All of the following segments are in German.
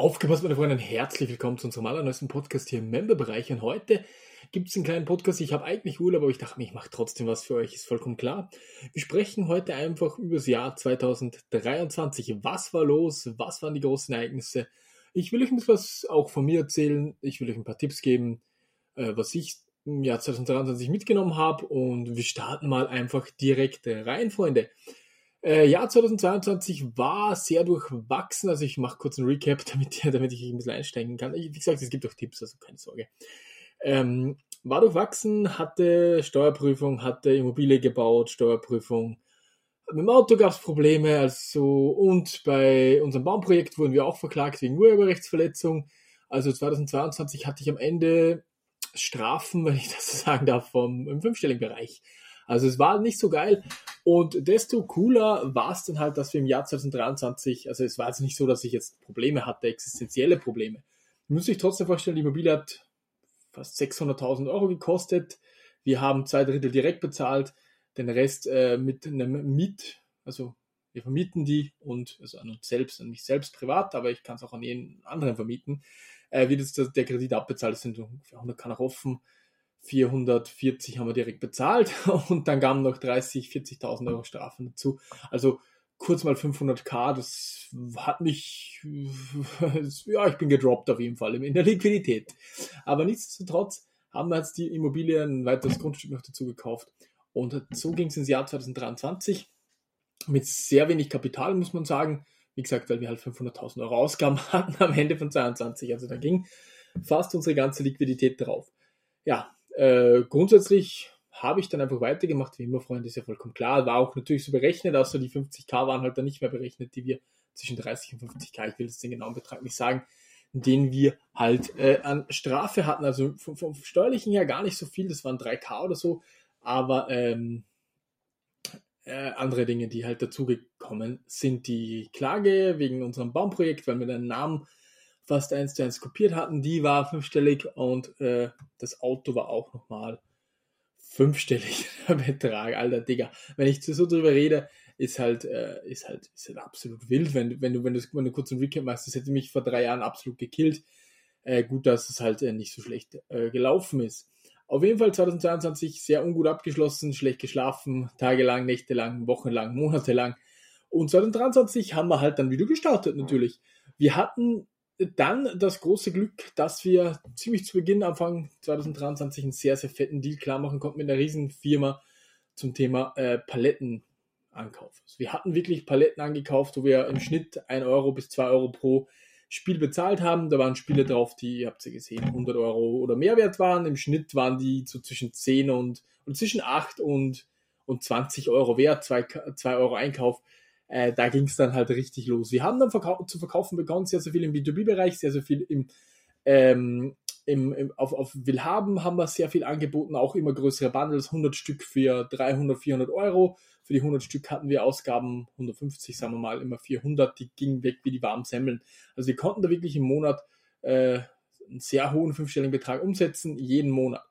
Aufgepasst, meine Freunde, herzlich willkommen zu unserem allerneuesten Podcast hier im Member-Bereich. Und heute gibt es einen kleinen Podcast. Ich habe eigentlich Urlaub, aber ich dachte mir, ich mache trotzdem was für euch, ist vollkommen klar. Wir sprechen heute einfach über das Jahr 2023. Was war los? Was waren die großen Ereignisse? Ich will euch ein bisschen was auch von mir erzählen. Ich will euch ein paar Tipps geben, äh, was ich im Jahr 2023 mitgenommen habe. Und wir starten mal einfach direkt rein, Freunde. Äh, Jahr 2022 war sehr durchwachsen. Also ich mache kurz einen Recap, damit, damit ich ein bisschen einsteigen kann. Wie gesagt, es gibt auch Tipps, also keine Sorge. Ähm, war durchwachsen, hatte Steuerprüfung, hatte Immobilie gebaut, Steuerprüfung. Mit dem Auto gab es Probleme, also und bei unserem Baumprojekt wurden wir auch verklagt wegen Urheberrechtsverletzung. Also 2022 hatte ich am Ende Strafen, wenn ich das so sagen darf, vom, im fünfstelligen Bereich. Also es war nicht so geil. Und desto cooler war es dann halt, dass wir im Jahr 2023, also es war jetzt nicht so, dass ich jetzt Probleme hatte, existenzielle Probleme. Muss ich trotzdem vorstellen, die Immobilie hat fast 600.000 Euro gekostet. Wir haben zwei Drittel direkt bezahlt, den Rest äh, mit einem Miet, also wir vermieten die und also an uns selbst, an mich selbst privat, aber ich kann es auch an jeden anderen vermieten. Äh, wird jetzt der Kredit abbezahlt, das sind ungefähr 100 kann auch offen. 440 haben wir direkt bezahlt und dann kamen noch 30, 40.000 Euro Strafen dazu. Also kurz mal 500k, das hat mich, ja, ich bin gedroppt auf jeden Fall in der Liquidität. Aber nichtsdestotrotz haben wir jetzt die Immobilie ein weiteres Grundstück noch dazu gekauft. Und so ging es ins Jahr 2023 mit sehr wenig Kapital, muss man sagen. Wie gesagt, weil wir halt 500.000 Euro Ausgaben hatten am Ende von 22. Also da ging fast unsere ganze Liquidität drauf. Ja, äh, grundsätzlich habe ich dann einfach weitergemacht, wie immer, Freunde, ist ja vollkommen klar. War auch natürlich so berechnet, außer die 50k waren halt dann nicht mehr berechnet, die wir zwischen 30 und 50k, ich will jetzt den genauen Betrag nicht sagen, den wir halt äh, an Strafe hatten. Also vom, vom, steuerlichen her gar nicht so viel, das waren 3k oder so, aber ähm, äh, andere Dinge, die halt dazugekommen sind, die Klage wegen unserem Baumprojekt, weil wir den Namen fast eins zu eins kopiert hatten, die war fünfstellig und äh, das Auto war auch nochmal fünfstellig Betrag, alter Digga. Wenn ich so drüber rede, ist halt, äh, ist halt, ist halt absolut wild, wenn, wenn du, wenn du, wenn du kurz einen Recap machst, das hätte mich vor drei Jahren absolut gekillt. Äh, gut, dass es halt äh, nicht so schlecht äh, gelaufen ist. Auf jeden Fall 2022 sehr ungut abgeschlossen, schlecht geschlafen, tagelang, nächtelang, wochenlang, monatelang. Und 2023 haben wir halt dann wieder gestartet natürlich. Wir hatten dann das große Glück, dass wir ziemlich zu Beginn, Anfang 2023, einen sehr, sehr fetten Deal klar machen konnten mit einer riesen Firma zum Thema äh, Palettenankauf. Also wir hatten wirklich Paletten angekauft, wo wir im Schnitt 1 Euro bis 2 Euro pro Spiel bezahlt haben. Da waren Spiele drauf, die, ihr habt sie gesehen, 100 Euro oder mehr wert waren. Im Schnitt waren die so zwischen 10 und, und zwischen 8 und, und 20 Euro wert, 2, 2 Euro Einkauf äh, da ging es dann halt richtig los. Wir haben dann verkau zu verkaufen begonnen, sehr, sehr viel im B2B-Bereich, sehr, sehr viel im, ähm, im, im, auf, auf Willhaben haben wir sehr viel angeboten, auch immer größere Bundles, 100 Stück für 300, 400 Euro. Für die 100 Stück hatten wir Ausgaben 150, sagen wir mal, immer 400, die gingen weg wie die warmen Semmeln. Also wir konnten da wirklich im Monat äh, einen sehr hohen fünfstelligen Betrag umsetzen, jeden Monat.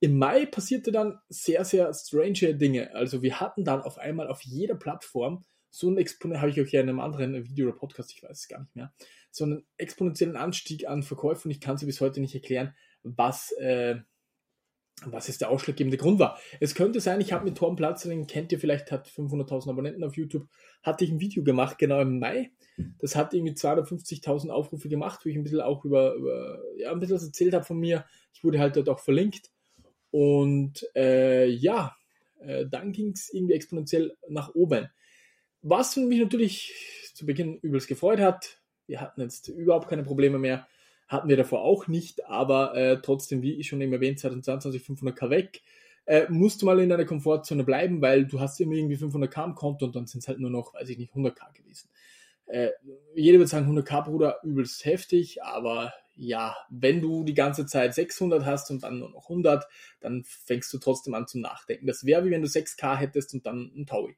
Im Mai passierte dann sehr, sehr strange Dinge. Also wir hatten dann auf einmal auf jeder Plattform so ein Exponent, habe ich euch ja in einem anderen Video oder Podcast, ich weiß es gar nicht mehr, so einen exponentiellen Anstieg an Verkäufen. Ich kann es bis heute nicht erklären, was, äh, was jetzt der ausschlaggebende Grund war. Es könnte sein, ich habe mit Torben Platz, den kennt ihr vielleicht, hat 500.000 Abonnenten auf YouTube, hatte ich ein Video gemacht, genau im Mai. Das hat irgendwie 250.000 Aufrufe gemacht, wo ich ein bisschen auch über, über ja, ein bisschen was erzählt habe von mir. Ich wurde halt dort auch verlinkt. Und äh, ja, äh, dann ging es irgendwie exponentiell nach oben. Was mich natürlich zu Beginn übelst gefreut hat, wir hatten jetzt überhaupt keine Probleme mehr, hatten wir davor auch nicht, aber äh, trotzdem, wie ich schon eben erwähnt, 2022 500k weg, äh, musst du mal in deiner Komfortzone bleiben, weil du hast immer irgendwie 500k am Konto und dann sind es halt nur noch, weiß ich nicht, 100k gewesen. Äh, jeder würde sagen, 100k, Bruder, übelst heftig, aber ja, wenn du die ganze Zeit 600 hast und dann nur noch 100, dann fängst du trotzdem an zu nachdenken. Das wäre wie wenn du 6k hättest und dann ein Taui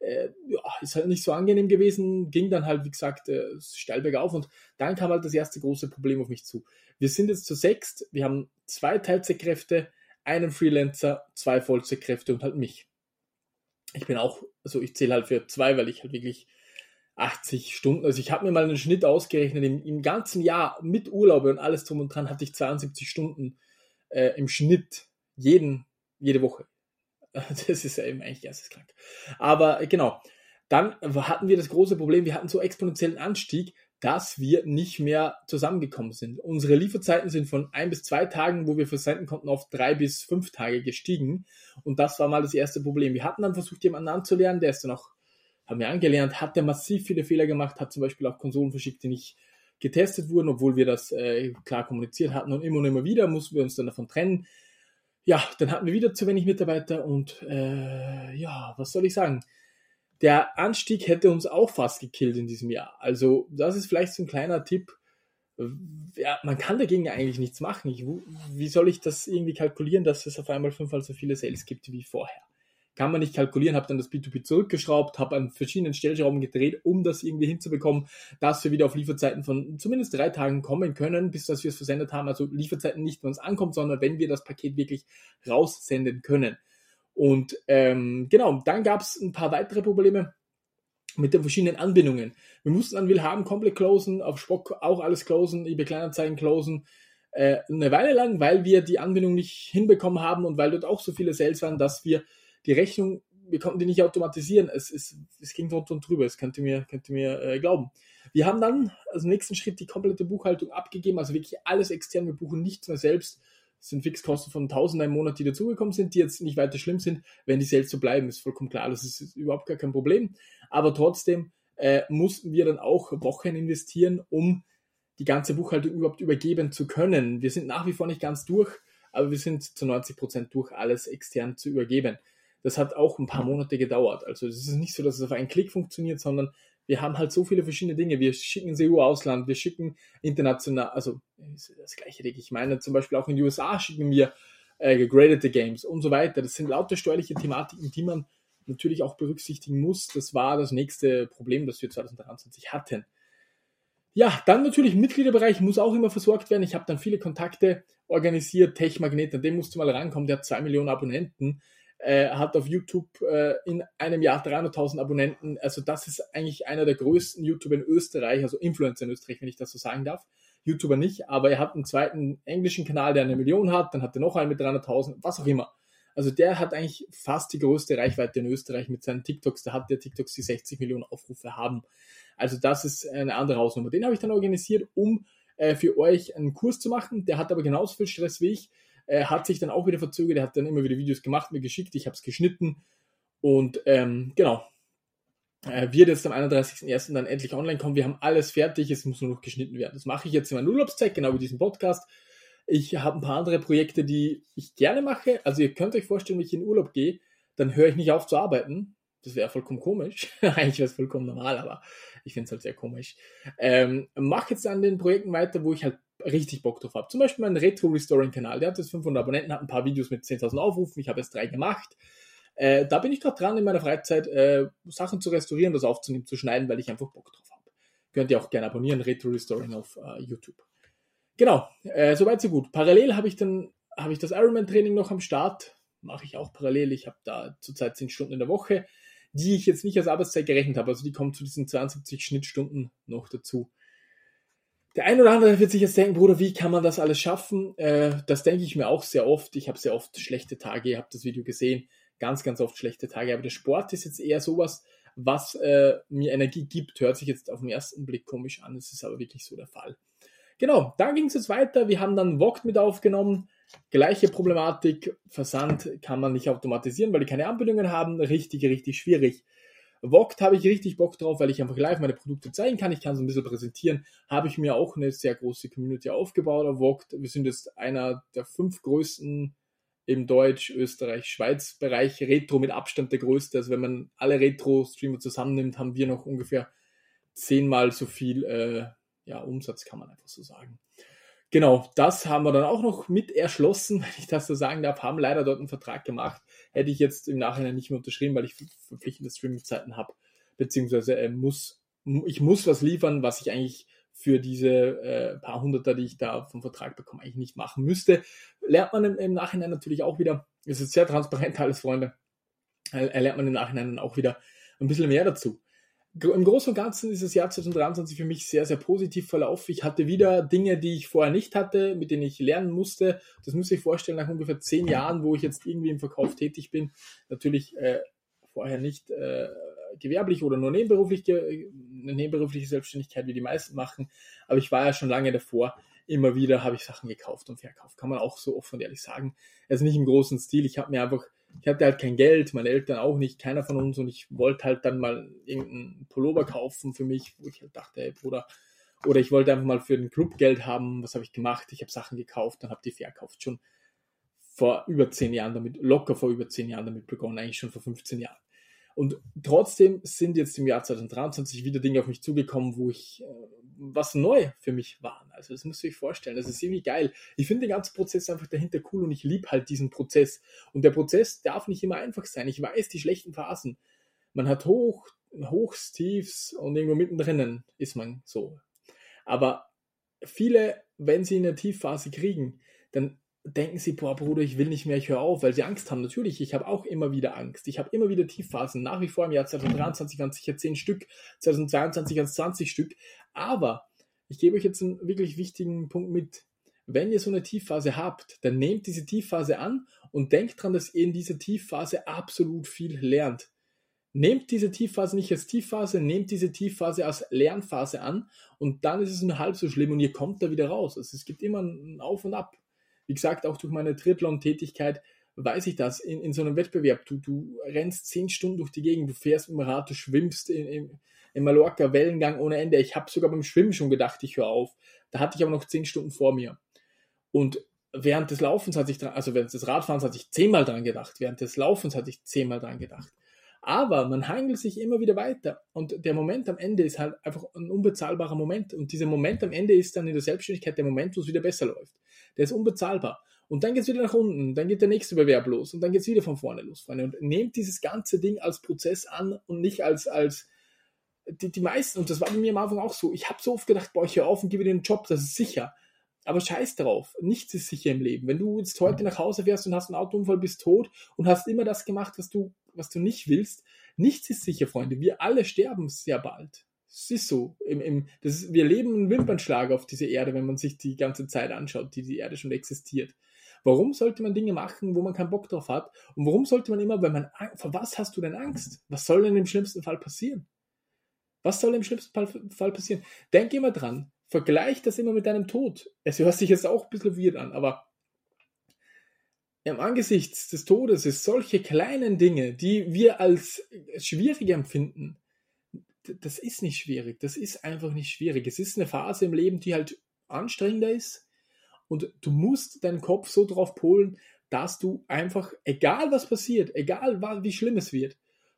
äh, ja, ist halt nicht so angenehm gewesen, ging dann halt, wie gesagt, äh, steil bergauf und dann kam halt das erste große Problem auf mich zu. Wir sind jetzt zu sechst, wir haben zwei Teilzeitkräfte, einen Freelancer, zwei Vollzeitkräfte und halt mich. Ich bin auch, also ich zähle halt für zwei, weil ich halt wirklich 80 Stunden. Also ich habe mir mal einen Schnitt ausgerechnet, im, im, ganzen Jahr mit Urlaube und alles drum und dran hatte ich 72 Stunden äh, im Schnitt jeden, jede Woche. Das ist ja eben eigentlich geisteskrank. Aber genau, dann hatten wir das große Problem, wir hatten so exponentiellen Anstieg, dass wir nicht mehr zusammengekommen sind. Unsere Lieferzeiten sind von ein bis zwei Tagen, wo wir versenden konnten, auf drei bis fünf Tage gestiegen. Und das war mal das erste Problem. Wir hatten dann versucht, jemanden anzulernen, der ist dann auch, haben wir angelernt, hat der massiv viele Fehler gemacht, hat zum Beispiel auch Konsolen verschickt, die nicht getestet wurden, obwohl wir das äh, klar kommuniziert hatten. Und immer und immer wieder mussten wir uns dann davon trennen. Ja, dann hatten wir wieder zu wenig Mitarbeiter und äh, ja, was soll ich sagen? der Anstieg hätte uns auch fast gekillt in diesem Jahr. Also das ist vielleicht so ein kleiner Tipp. Ja, man kann dagegen eigentlich nichts machen. Ich, wie soll ich das irgendwie kalkulieren, dass es auf einmal fünfmal so viele Sales gibt wie vorher? Kann man nicht kalkulieren, habe dann das B2B zurückgeschraubt, habe an verschiedenen Stellschrauben gedreht, um das irgendwie hinzubekommen, dass wir wieder auf Lieferzeiten von zumindest drei Tagen kommen können, bis dass wir es versendet haben. Also Lieferzeiten nicht, wenn es ankommt, sondern wenn wir das Paket wirklich raussenden können. Und ähm, genau, dann gab es ein paar weitere Probleme mit den verschiedenen Anbindungen. Wir mussten an Willhaben komplett closen, auf Spock auch alles closen, eBay Kleinanzeigen closen, äh, eine Weile lang, weil wir die Anbindung nicht hinbekommen haben und weil dort auch so viele Sales waren, dass wir die Rechnung, wir konnten die nicht automatisieren. Es, es, es ging drunter und drüber, das könnt ihr mir, könnt ihr mir äh, glauben. Wir haben dann als nächsten Schritt die komplette Buchhaltung abgegeben, also wirklich alles extern, wir buchen nichts mehr selbst das sind Fixkosten von 1000 im Monat, die dazugekommen sind, die jetzt nicht weiter schlimm sind, wenn die selbst so bleiben, ist vollkommen klar. Das ist überhaupt gar kein Problem. Aber trotzdem äh, mussten wir dann auch Wochen investieren, um die ganze Buchhaltung überhaupt übergeben zu können. Wir sind nach wie vor nicht ganz durch, aber wir sind zu 90 Prozent durch, alles extern zu übergeben. Das hat auch ein paar Monate gedauert. Also es ist nicht so, dass es auf einen Klick funktioniert, sondern wir haben halt so viele verschiedene Dinge. Wir schicken EU-Ausland, wir schicken international, also das gleiche, denke ich. meine zum Beispiel auch in den USA schicken wir äh, gegradete Games und so weiter. Das sind lauter steuerliche Thematiken, die man natürlich auch berücksichtigen muss. Das war das nächste Problem, das wir 2023 hatten. Ja, dann natürlich Mitgliederbereich muss auch immer versorgt werden. Ich habe dann viele Kontakte organisiert. Techmagnet, an dem musst du mal rankommen, der hat zwei Millionen Abonnenten äh, hat auf YouTube äh, in einem Jahr 300.000 Abonnenten. Also das ist eigentlich einer der größten YouTuber in Österreich, also Influencer in Österreich, wenn ich das so sagen darf. YouTuber nicht, aber er hat einen zweiten englischen Kanal, der eine Million hat, dann hat er noch einen mit 300.000, was auch immer. Also der hat eigentlich fast die größte Reichweite in Österreich mit seinen TikToks. Da hat der TikToks, die 60 Millionen Aufrufe haben. Also das ist eine andere Hausnummer. Den habe ich dann organisiert, um äh, für euch einen Kurs zu machen. Der hat aber genauso viel Stress wie ich. Er hat sich dann auch wieder verzögert, er hat dann immer wieder Videos gemacht, mir geschickt, ich habe es geschnitten und ähm, genau, äh, wird jetzt am 31.01. dann endlich online kommen. Wir haben alles fertig, es muss nur noch geschnitten werden. Das mache ich jetzt in meiner Urlaubszeit, genau wie diesen Podcast. Ich habe ein paar andere Projekte, die ich gerne mache. Also ihr könnt euch vorstellen, wenn ich in Urlaub gehe, dann höre ich nicht auf zu arbeiten. Das wäre vollkommen komisch. Eigentlich wäre es vollkommen normal, aber ich finde es halt sehr komisch. Ähm, mache jetzt an den Projekten weiter, wo ich halt richtig Bock drauf habe. Zum Beispiel mein Retro-Restoring-Kanal, der hat jetzt 500 Abonnenten, hat ein paar Videos mit 10.000 Aufrufen, ich habe jetzt drei gemacht. Äh, da bin ich gerade dran, in meiner Freizeit äh, Sachen zu restaurieren, das aufzunehmen, zu schneiden, weil ich einfach Bock drauf habe. Könnt ihr auch gerne abonnieren, Retro Restoring auf äh, YouTube. Genau, äh, soweit so gut. Parallel habe ich dann habe ich das Ironman-Training noch am Start. Mache ich auch parallel. Ich habe da zurzeit 10 Stunden in der Woche, die ich jetzt nicht als Arbeitszeit gerechnet habe. Also die kommen zu diesen 72 Schnittstunden noch dazu. Der ein oder andere wird sich jetzt denken, Bruder, wie kann man das alles schaffen? Äh, das denke ich mir auch sehr oft. Ich habe sehr oft schlechte Tage, ihr habt das Video gesehen, ganz, ganz oft schlechte Tage. Aber der Sport ist jetzt eher sowas, was äh, mir Energie gibt. Hört sich jetzt auf den ersten Blick komisch an, es ist aber wirklich so der Fall. Genau, dann ging es jetzt weiter. Wir haben dann Vogt mit aufgenommen. Gleiche Problematik. Versand kann man nicht automatisieren, weil die keine Anbindungen haben. Richtig, richtig schwierig. Vogt habe ich richtig Bock drauf, weil ich einfach live meine Produkte zeigen kann. Ich kann so ein bisschen präsentieren. Habe ich mir auch eine sehr große Community aufgebaut auf Vogt. Wir sind jetzt einer der fünf größten im Deutsch, Österreich, Schweiz Bereich. Retro mit Abstand der größte. Also wenn man alle Retro-Streamer zusammennimmt, haben wir noch ungefähr zehnmal so viel äh, ja, Umsatz, kann man einfach so sagen. Genau, das haben wir dann auch noch mit erschlossen, wenn ich das so sagen darf, haben leider dort einen Vertrag gemacht. Hätte ich jetzt im Nachhinein nicht mehr unterschrieben, weil ich verpflichtende Streaming-Zeiten habe, beziehungsweise äh, muss, ich muss was liefern, was ich eigentlich für diese äh, paar Hunderter, die ich da vom Vertrag bekomme, eigentlich nicht machen müsste. Lernt man im, im Nachhinein natürlich auch wieder, es ist sehr transparent alles, Freunde, äh, lernt man im Nachhinein auch wieder ein bisschen mehr dazu. Im Großen und Ganzen ist das Jahr 2023 für mich sehr, sehr positiv verlaufen. Ich hatte wieder Dinge, die ich vorher nicht hatte, mit denen ich lernen musste. Das muss ich vorstellen, nach ungefähr zehn Jahren, wo ich jetzt irgendwie im Verkauf tätig bin. Natürlich äh, vorher nicht äh, gewerblich oder nur nebenberuflich, eine nebenberufliche Selbstständigkeit, wie die meisten machen. Aber ich war ja schon lange davor. Immer wieder habe ich Sachen gekauft und verkauft. Kann man auch so offen und ehrlich sagen. Also nicht im großen Stil. Ich habe mir einfach ich hatte halt kein Geld, meine Eltern auch nicht, keiner von uns und ich wollte halt dann mal irgendeinen Pullover kaufen für mich, wo ich halt dachte, hey Bruder, oder ich wollte einfach mal für den Club Geld haben, was habe ich gemacht? Ich habe Sachen gekauft und habe die verkauft, schon vor über zehn Jahren damit, locker vor über zehn Jahren damit begonnen, eigentlich schon vor 15 Jahren. Und trotzdem sind jetzt im Jahr 2023 wieder Dinge auf mich zugekommen, wo ich äh, was neu für mich waren. Also das müsst ihr euch vorstellen. Das ist irgendwie geil. Ich finde den ganzen Prozess einfach dahinter cool und ich liebe halt diesen Prozess. Und der Prozess darf nicht immer einfach sein. Ich weiß, die schlechten Phasen. Man hat Hoch, Hochs, Tiefs und irgendwo mittendrin ist man so. Aber viele, wenn sie eine Tiefphase kriegen, dann denken sie, boah Bruder, ich will nicht mehr, ich höre auf, weil sie Angst haben. Natürlich, ich habe auch immer wieder Angst. Ich habe immer wieder Tiefphasen. Nach wie vor im Jahr 2023 waren es sicher 10 Stück, 2022 waren es 20 Stück. Aber ich gebe euch jetzt einen wirklich wichtigen Punkt mit. Wenn ihr so eine Tiefphase habt, dann nehmt diese Tiefphase an und denkt dran, dass ihr in dieser Tiefphase absolut viel lernt. Nehmt diese Tiefphase nicht als Tiefphase, nehmt diese Tiefphase als Lernphase an und dann ist es nur halb so schlimm und ihr kommt da wieder raus. Also es gibt immer ein Auf und Ab. Wie gesagt, auch durch meine Triathlon-Tätigkeit weiß ich das. In, in so einem Wettbewerb, du, du rennst zehn Stunden durch die Gegend, du fährst dem Rad, du schwimmst in, in, in Mallorca, Wellengang ohne Ende. Ich habe sogar beim Schwimmen schon gedacht, ich höre auf. Da hatte ich aber noch zehn Stunden vor mir. Und während des Laufens hatte ich, also während des Radfahrens hatte ich zehnmal dran gedacht. Während des Laufens hatte ich zehnmal dran gedacht. Aber man hangelt sich immer wieder weiter. Und der Moment am Ende ist halt einfach ein unbezahlbarer Moment. Und dieser Moment am Ende ist dann in der Selbstständigkeit der Moment, wo es wieder besser läuft. Der ist unbezahlbar. Und dann geht es wieder nach unten, dann geht der nächste Bewerb los und dann geht es wieder von vorne los, Freunde. Und nehmt dieses ganze Ding als Prozess an und nicht als, als die, die meisten, und das war bei mir am Anfang auch so, ich habe so oft gedacht, boah, ich höre auf und gebe dir einen Job, das ist sicher. Aber scheiß drauf, nichts ist sicher im Leben. Wenn du jetzt heute nach Hause fährst und hast einen Autounfall, bist tot und hast immer das gemacht, was du, was du nicht willst, nichts ist sicher, Freunde. Wir alle sterben sehr bald. Es ist so. Im, im, das ist, wir leben einen Wimpernschlag auf dieser Erde, wenn man sich die ganze Zeit anschaut, die die Erde schon existiert. Warum sollte man Dinge machen, wo man keinen Bock drauf hat? Und warum sollte man immer, wenn man, vor was hast du denn Angst? Was soll denn im schlimmsten Fall passieren? Was soll im schlimmsten Fall passieren? Denk immer dran. Vergleich das immer mit deinem Tod. Es hört sich jetzt auch ein bisschen weird an, aber im Angesicht des Todes ist solche kleinen Dinge, die wir als schwierig empfinden, das ist nicht schwierig. Das ist einfach nicht schwierig. Es ist eine Phase im Leben, die halt anstrengender ist. Und du musst deinen Kopf so drauf polen, dass du einfach, egal was passiert, egal wie schlimm es wird,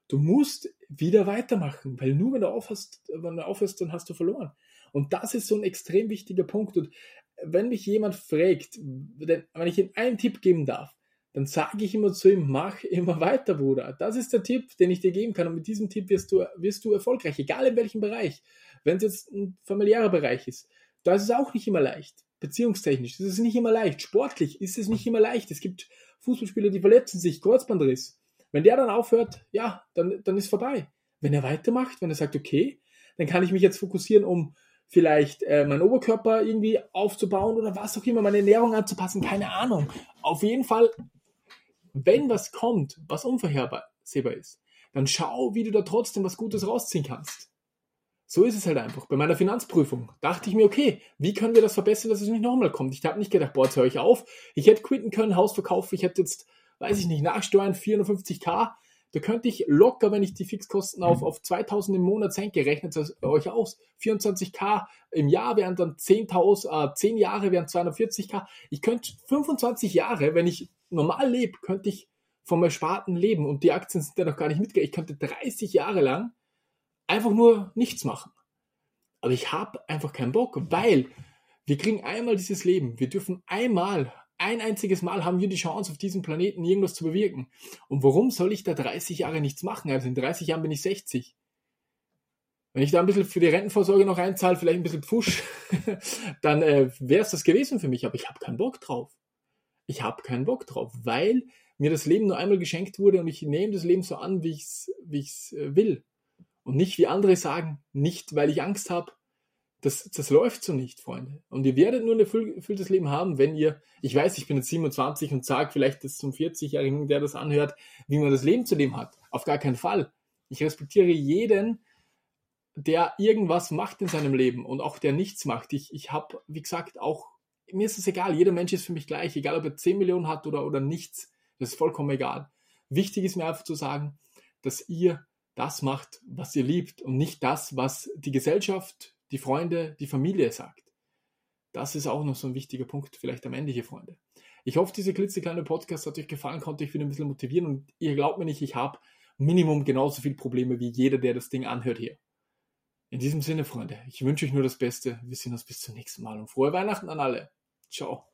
du musst wieder weitermachen. Weil nur wenn du aufhörst, wenn du aufhörst, dann hast du verloren. Und das ist so ein extrem wichtiger Punkt. Und wenn mich jemand fragt, wenn ich ihm einen Tipp geben darf, dann sage ich immer zu ihm, mach immer weiter, Bruder. Das ist der Tipp, den ich dir geben kann. Und mit diesem Tipp wirst du, wirst du erfolgreich, egal in welchem Bereich. Wenn es jetzt ein familiärer Bereich ist, da ist es auch nicht immer leicht. Beziehungstechnisch ist es nicht immer leicht. Sportlich ist es nicht immer leicht. Es gibt Fußballspieler, die verletzen sich, Kreuzbandriss. Wenn der dann aufhört, ja, dann, dann ist vorbei. Wenn er weitermacht, wenn er sagt, okay, dann kann ich mich jetzt fokussieren, um vielleicht äh, meinen Oberkörper irgendwie aufzubauen oder was auch immer, meine Ernährung anzupassen, keine Ahnung. Auf jeden Fall, wenn was kommt, was unvorhersehbar ist, dann schau, wie du da trotzdem was Gutes rausziehen kannst. So ist es halt einfach. Bei meiner Finanzprüfung dachte ich mir, okay, wie können wir das verbessern, dass es nicht nochmal kommt? Ich habe nicht gedacht, boah, jetzt höre ich auf. Ich hätte quitten können, Haus verkaufen, ich hätte jetzt, weiß ich nicht, Nachsteuern 450k. Da könnte ich locker, wenn ich die Fixkosten auf, auf 2000 im Monat senke, rechnet es euch aus. 24k im Jahr wären dann 10.000, äh, 10 Jahre wären 240k. Ich könnte 25 Jahre, wenn ich normal lebe, könnte ich vom Ersparten leben und die Aktien sind ja noch gar nicht mitgegangen. Ich könnte 30 Jahre lang einfach nur nichts machen. Aber ich habe einfach keinen Bock, weil wir kriegen einmal dieses Leben. Wir dürfen einmal ein einziges Mal haben wir die Chance, auf diesem Planeten irgendwas zu bewirken. Und warum soll ich da 30 Jahre nichts machen? Also in 30 Jahren bin ich 60. Wenn ich da ein bisschen für die Rentenvorsorge noch einzahle, vielleicht ein bisschen Pfusch, dann äh, wäre es das gewesen für mich. Aber ich habe keinen Bock drauf. Ich habe keinen Bock drauf, weil mir das Leben nur einmal geschenkt wurde und ich nehme das Leben so an, wie ich es wie ich's, äh, will. Und nicht wie andere sagen, nicht weil ich Angst habe. Das, das läuft so nicht, Freunde. Und ihr werdet nur ein erfülltes Leben haben, wenn ihr, ich weiß, ich bin jetzt 27 und sage vielleicht das zum 40-Jährigen, der das anhört, wie man das Leben zu dem hat. Auf gar keinen Fall. Ich respektiere jeden, der irgendwas macht in seinem Leben und auch der nichts macht. Ich, ich habe, wie gesagt, auch, mir ist es egal, jeder Mensch ist für mich gleich, egal ob er 10 Millionen hat oder, oder nichts. Das ist vollkommen egal. Wichtig ist mir einfach zu sagen, dass ihr das macht, was ihr liebt und nicht das, was die Gesellschaft, die Freunde, die Familie sagt. Das ist auch noch so ein wichtiger Punkt, vielleicht am Ende hier, Freunde. Ich hoffe, diese klitzekleine Podcast hat euch gefallen, konnte euch wieder ein bisschen motivieren und ihr glaubt mir nicht, ich habe Minimum genauso viele Probleme wie jeder, der das Ding anhört hier. In diesem Sinne, Freunde, ich wünsche euch nur das Beste. Wir sehen uns bis zum nächsten Mal und frohe Weihnachten an alle. 九